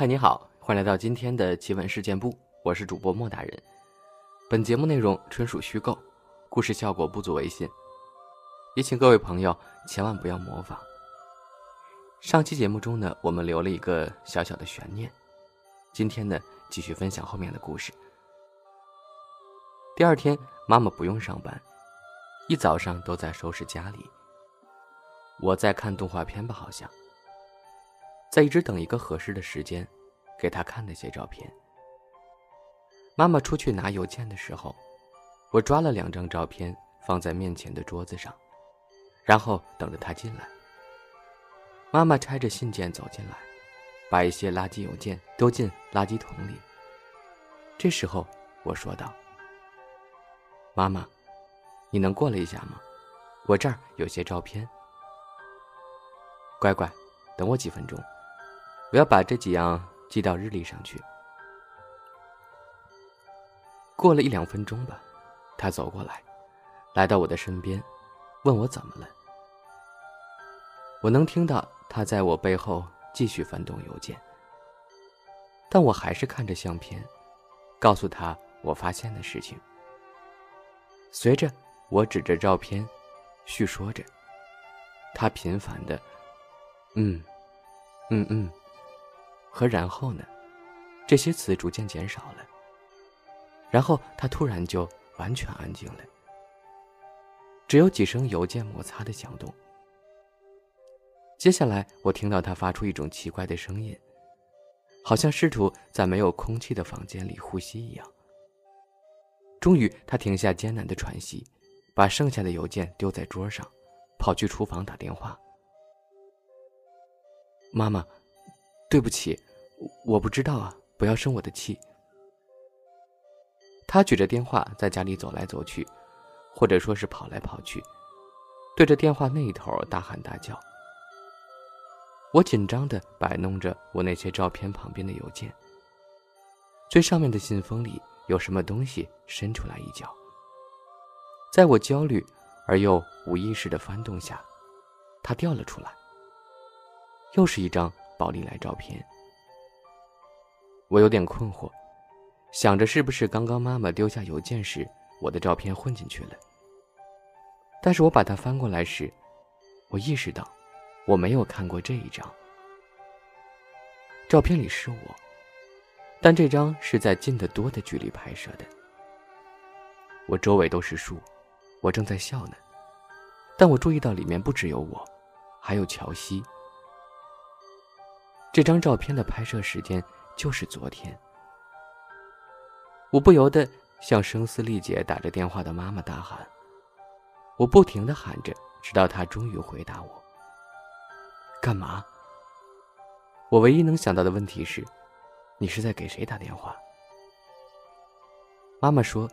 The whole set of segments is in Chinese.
嗨，你好，欢迎来到今天的奇闻事件部，我是主播莫大人。本节目内容纯属虚构，故事效果不足为信，也请各位朋友千万不要模仿。上期节目中呢，我们留了一个小小的悬念，今天呢，继续分享后面的故事。第二天，妈妈不用上班，一早上都在收拾家里。我在看动画片吧，好像。在一直等一个合适的时间，给他看那些照片。妈妈出去拿邮件的时候，我抓了两张照片放在面前的桌子上，然后等着他进来。妈妈拆着信件走进来，把一些垃圾邮件丢进垃圾桶里。这时候我说道：“妈妈，你能过来一下吗？我这儿有些照片。乖乖，等我几分钟。”我要把这几样记到日历上去。过了一两分钟吧，他走过来，来到我的身边，问我怎么了。我能听到他在我背后继续翻动邮件，但我还是看着相片，告诉他我发现的事情。随着我指着照片，叙说着，他频繁的，嗯，嗯嗯。和然后呢？这些词逐渐减少了。然后他突然就完全安静了，只有几声邮件摩擦的响动。接下来，我听到他发出一种奇怪的声音，好像试图在没有空气的房间里呼吸一样。终于，他停下艰难的喘息，把剩下的邮件丢在桌上，跑去厨房打电话。妈妈。对不起，我不知道啊，不要生我的气。他举着电话在家里走来走去，或者说是跑来跑去，对着电话那一头大喊大叫。我紧张的摆弄着我那些照片旁边的邮件，最上面的信封里有什么东西伸出来一角，在我焦虑而又无意识的翻动下，它掉了出来，又是一张。宝丽来照片，我有点困惑，想着是不是刚刚妈妈丢下邮件时，我的照片混进去了。但是我把它翻过来时，我意识到我没有看过这一张照片里是我，但这张是在近得多的距离拍摄的。我周围都是树，我正在笑呢，但我注意到里面不只有我，还有乔西。这张照片的拍摄时间就是昨天。我不由得向声嘶力竭打着电话的妈妈大喊。我不停的喊着，直到她终于回答我。干嘛？我唯一能想到的问题是，你是在给谁打电话？妈妈说，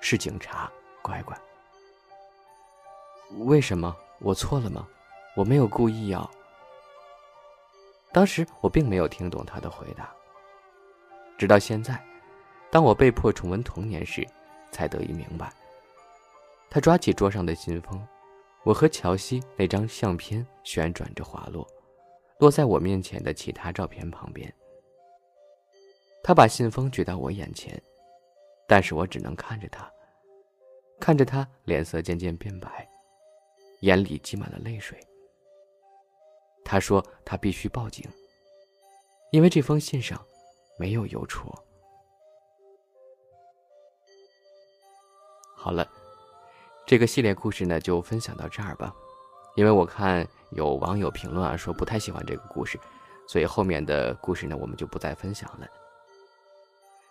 是警察，乖乖。为什么？我错了吗？我没有故意要。当时我并没有听懂他的回答，直到现在，当我被迫重温童年时，才得以明白。他抓起桌上的信封，我和乔西那张相片旋转着滑落，落在我面前的其他照片旁边。他把信封举到我眼前，但是我只能看着他，看着他脸色渐渐变白，眼里积满了泪水。他说：“他必须报警，因为这封信上没有邮戳。”好了，这个系列故事呢就分享到这儿吧。因为我看有网友评论啊说不太喜欢这个故事，所以后面的故事呢我们就不再分享了。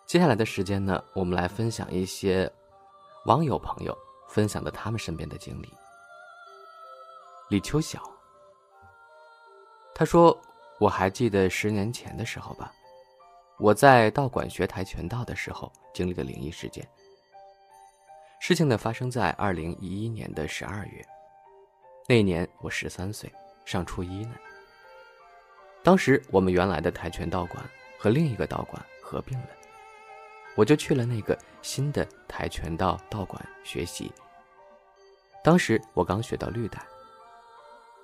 接下来的时间呢，我们来分享一些网友朋友分享的他们身边的经历。李秋晓。他说：“我还记得十年前的时候吧，我在道馆学跆拳道的时候经历的灵异事件。事情呢发生在二零一一年的十二月，那年我十三岁，上初一呢。当时我们原来的跆拳道馆和另一个道馆合并了，我就去了那个新的跆拳道道馆学习。当时我刚学到绿带。”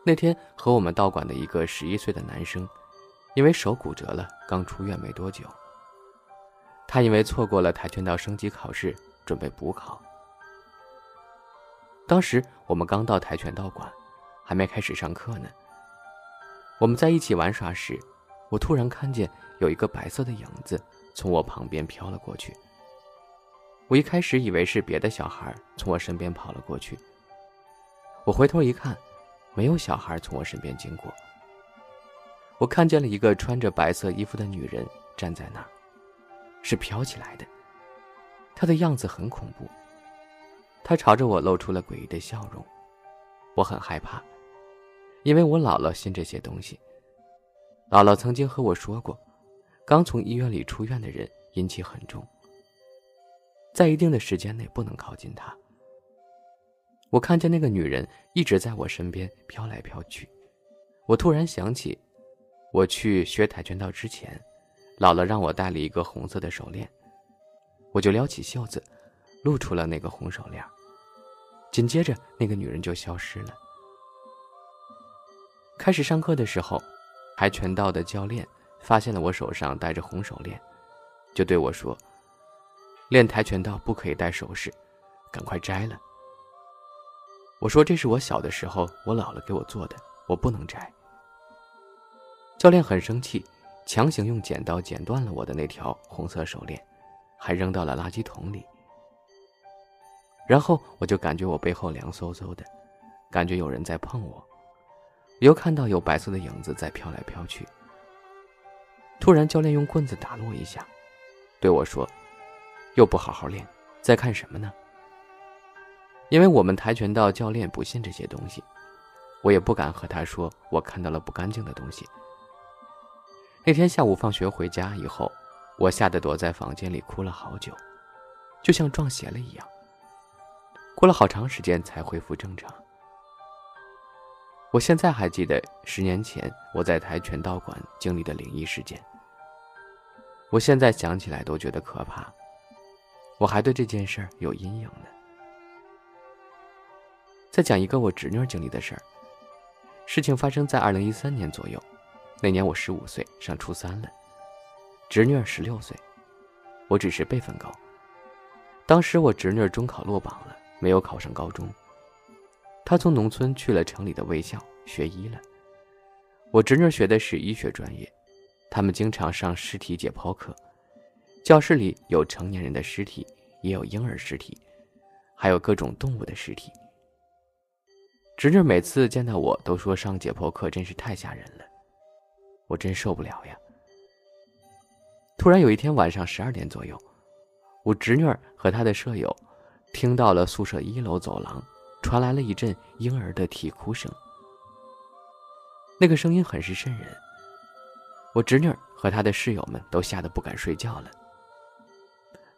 那天和我们道馆的一个十一岁的男生，因为手骨折了，刚出院没多久。他因为错过了跆拳道升级考试，准备补考。当时我们刚到跆拳道馆，还没开始上课呢。我们在一起玩耍时，我突然看见有一个白色的影子从我旁边飘了过去。我一开始以为是别的小孩从我身边跑了过去。我回头一看，没有小孩从我身边经过。我看见了一个穿着白色衣服的女人站在那儿，是飘起来的。她的样子很恐怖。她朝着我露出了诡异的笑容，我很害怕，因为我姥姥信这些东西。姥姥曾经和我说过，刚从医院里出院的人阴气很重，在一定的时间内不能靠近她。我看见那个女人一直在我身边飘来飘去，我突然想起，我去学跆拳道之前，姥姥让我戴了一个红色的手链，我就撩起袖子，露出了那个红手链。紧接着，那个女人就消失了。开始上课的时候，跆拳道的教练发现了我手上戴着红手链，就对我说：“练跆拳道不可以戴首饰，赶快摘了。”我说：“这是我小的时候我姥姥给我做的，我不能摘。”教练很生气，强行用剪刀剪断了我的那条红色手链，还扔到了垃圾桶里。然后我就感觉我背后凉飕飕的，感觉有人在碰我，又看到有白色的影子在飘来飘去。突然，教练用棍子打了我一下，对我说：“又不好好练，在看什么呢？”因为我们跆拳道教练不信这些东西，我也不敢和他说我看到了不干净的东西。那天下午放学回家以后，我吓得躲在房间里哭了好久，就像撞邪了一样。过了好长时间才恢复正常。我现在还记得十年前我在跆拳道馆经历的灵异事件。我现在想起来都觉得可怕，我还对这件事儿有阴影呢。再讲一个我侄女经历的事儿。事情发生在二零一三年左右，那年我十五岁，上初三了，侄女十六岁，我只是辈分高。当时我侄女中考落榜了。没有考上高中，她从农村去了城里的卫校学医了。我侄女学的是医学专业，他们经常上尸体解剖课，教室里有成年人的尸体，也有婴儿尸体，还有各种动物的尸体。侄女每次见到我都说上解剖课真是太吓人了，我真受不了呀。突然有一天晚上十二点左右，我侄女和她的舍友。听到了宿舍一楼走廊传来了一阵婴儿的啼哭声，那个声音很是瘆人。我侄女和她的室友们都吓得不敢睡觉了。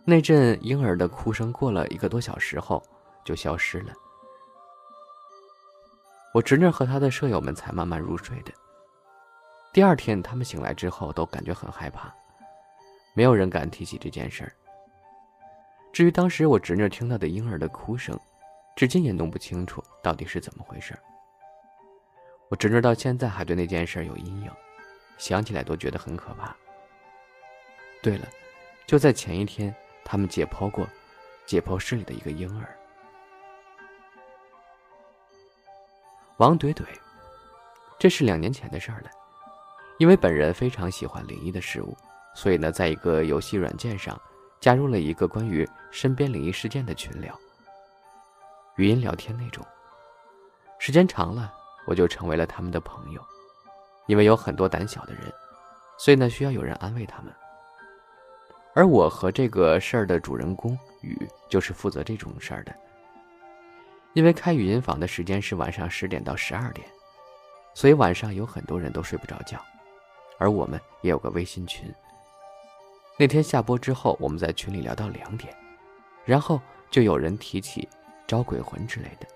那阵婴儿的哭声过了一个多小时后就消失了。我侄女和她的舍友们才慢慢入睡的。第二天，他们醒来之后都感觉很害怕，没有人敢提起这件事儿。至于当时我侄女听到的婴儿的哭声，至今也弄不清楚到底是怎么回事。我侄女到现在还对那件事有阴影，想起来都觉得很可怕。对了，就在前一天，他们解剖过解剖室里的一个婴儿。王怼怼，这是两年前的事儿了。因为本人非常喜欢灵异的事物，所以呢，在一个游戏软件上。加入了一个关于身边灵异事件的群聊，语音聊天那种。时间长了，我就成为了他们的朋友。因为有很多胆小的人，所以呢需要有人安慰他们。而我和这个事儿的主人公雨就是负责这种事儿的。因为开语音房的时间是晚上十点到十二点，所以晚上有很多人都睡不着觉，而我们也有个微信群。那天下播之后，我们在群里聊到两点，然后就有人提起招鬼魂之类的。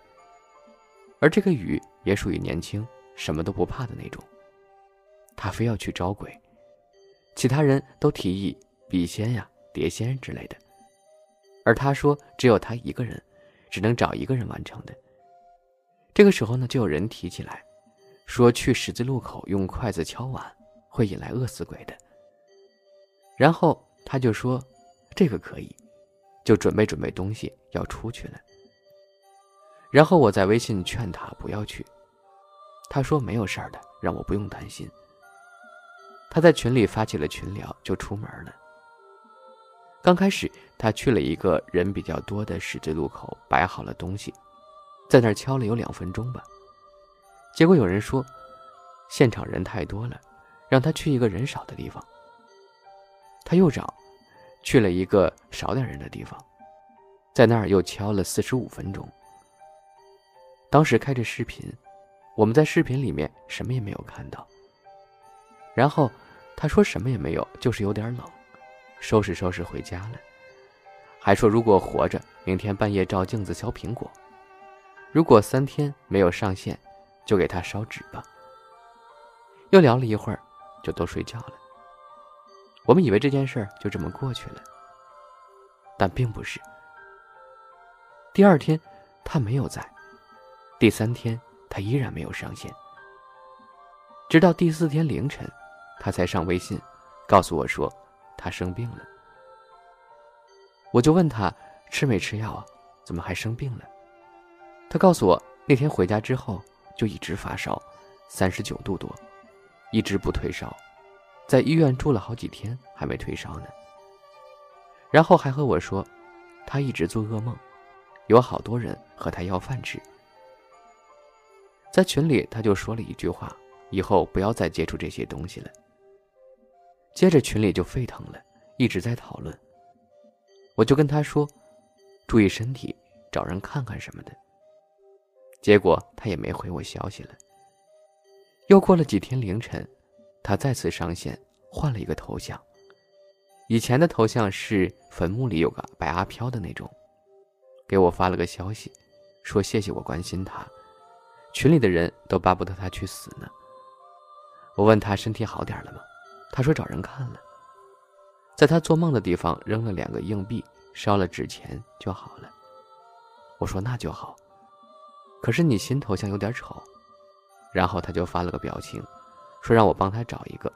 而这个雨也属于年轻、什么都不怕的那种，他非要去招鬼，其他人都提议笔仙呀、碟仙之类的，而他说只有他一个人，只能找一个人完成的。这个时候呢，就有人提起来，说去十字路口用筷子敲碗会引来饿死鬼的。然后他就说：“这个可以。”就准备准备东西要出去了。然后我在微信劝他不要去，他说没有事儿的，让我不用担心。他在群里发起了群聊，就出门了。刚开始他去了一个人比较多的十字路口，摆好了东西，在那儿敲了有两分钟吧。结果有人说，现场人太多了，让他去一个人少的地方。他又找。去了一个少点人的地方，在那儿又敲了四十五分钟。当时开着视频，我们在视频里面什么也没有看到。然后他说什么也没有，就是有点冷，收拾收拾回家了。还说如果活着，明天半夜照镜子削苹果；如果三天没有上线，就给他烧纸吧。又聊了一会儿，就都睡觉了。我们以为这件事就这么过去了，但并不是。第二天，他没有在；第三天，他依然没有上线。直到第四天凌晨，他才上微信，告诉我说他生病了。我就问他吃没吃药啊？怎么还生病了？他告诉我那天回家之后就一直发烧，三十九度多，一直不退烧。在医院住了好几天，还没退烧呢。然后还和我说，他一直做噩梦，有好多人和他要饭吃。在群里，他就说了一句话：“以后不要再接触这些东西了。”接着群里就沸腾了，一直在讨论。我就跟他说：“注意身体，找人看看什么的。”结果他也没回我消息了。又过了几天凌晨。他再次上线，换了一个头像。以前的头像是坟墓里有个白阿飘的那种，给我发了个消息，说谢谢我关心他，群里的人都巴不得他去死呢。我问他身体好点了吗？他说找人看了，在他做梦的地方扔了两个硬币，烧了纸钱就好了。我说那就好，可是你新头像有点丑。然后他就发了个表情。说让我帮他找一个，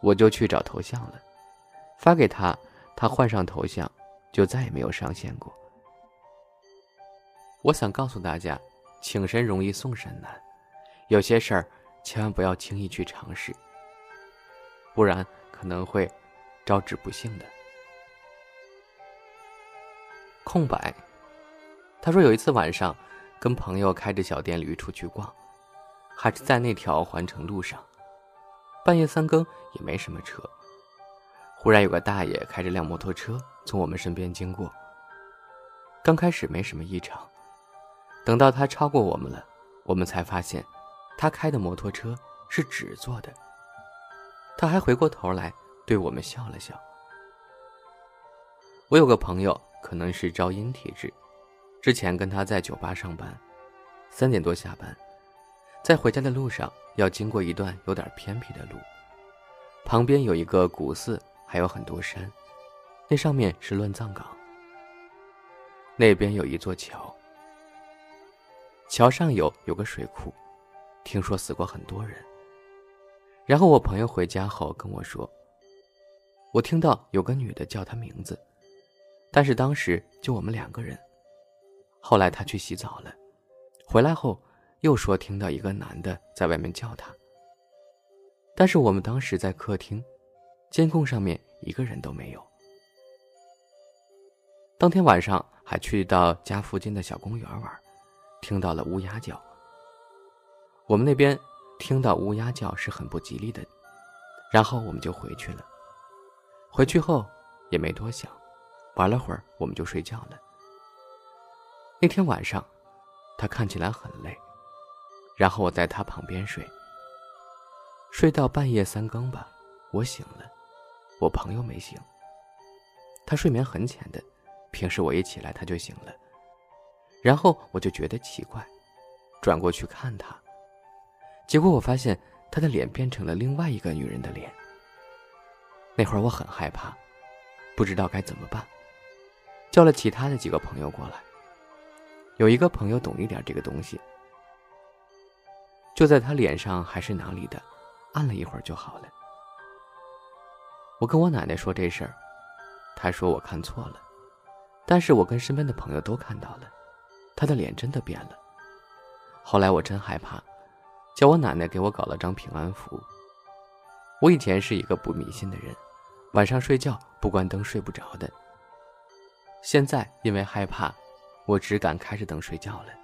我就去找头像了，发给他，他换上头像，就再也没有上线过。我想告诉大家，请神容易送神难，有些事儿千万不要轻易去尝试，不然可能会招致不幸的。空白，他说有一次晚上，跟朋友开着小电驴出去逛。还是在那条环城路上，半夜三更也没什么车。忽然有个大爷开着辆摩托车从我们身边经过。刚开始没什么异常，等到他超过我们了，我们才发现，他开的摩托车是纸做的。他还回过头来对我们笑了笑。我有个朋友可能是招阴体质，之前跟他在酒吧上班，三点多下班。在回家的路上，要经过一段有点偏僻的路，旁边有一个古寺，还有很多山，那上面是乱葬岗。那边有一座桥，桥上有有个水库，听说死过很多人。然后我朋友回家后跟我说，我听到有个女的叫他名字，但是当时就我们两个人。后来他去洗澡了，回来后。又说听到一个男的在外面叫他，但是我们当时在客厅，监控上面一个人都没有。当天晚上还去到家附近的小公园玩，听到了乌鸦叫。我们那边听到乌鸦叫是很不吉利的，然后我们就回去了。回去后也没多想，玩了会儿我们就睡觉了。那天晚上，他看起来很累。然后我在他旁边睡，睡到半夜三更吧，我醒了，我朋友没醒。他睡眠很浅的，平时我一起来他就醒了。然后我就觉得奇怪，转过去看他，结果我发现他的脸变成了另外一个女人的脸。那会儿我很害怕，不知道该怎么办，叫了其他的几个朋友过来。有一个朋友懂一点这个东西。就在他脸上还是哪里的，按了一会儿就好了。我跟我奶奶说这事儿，她说我看错了，但是我跟身边的朋友都看到了，她的脸真的变了。后来我真害怕，叫我奶奶给我搞了张平安符。我以前是一个不迷信的人，晚上睡觉不关灯睡不着的。现在因为害怕，我只敢开着灯睡觉了。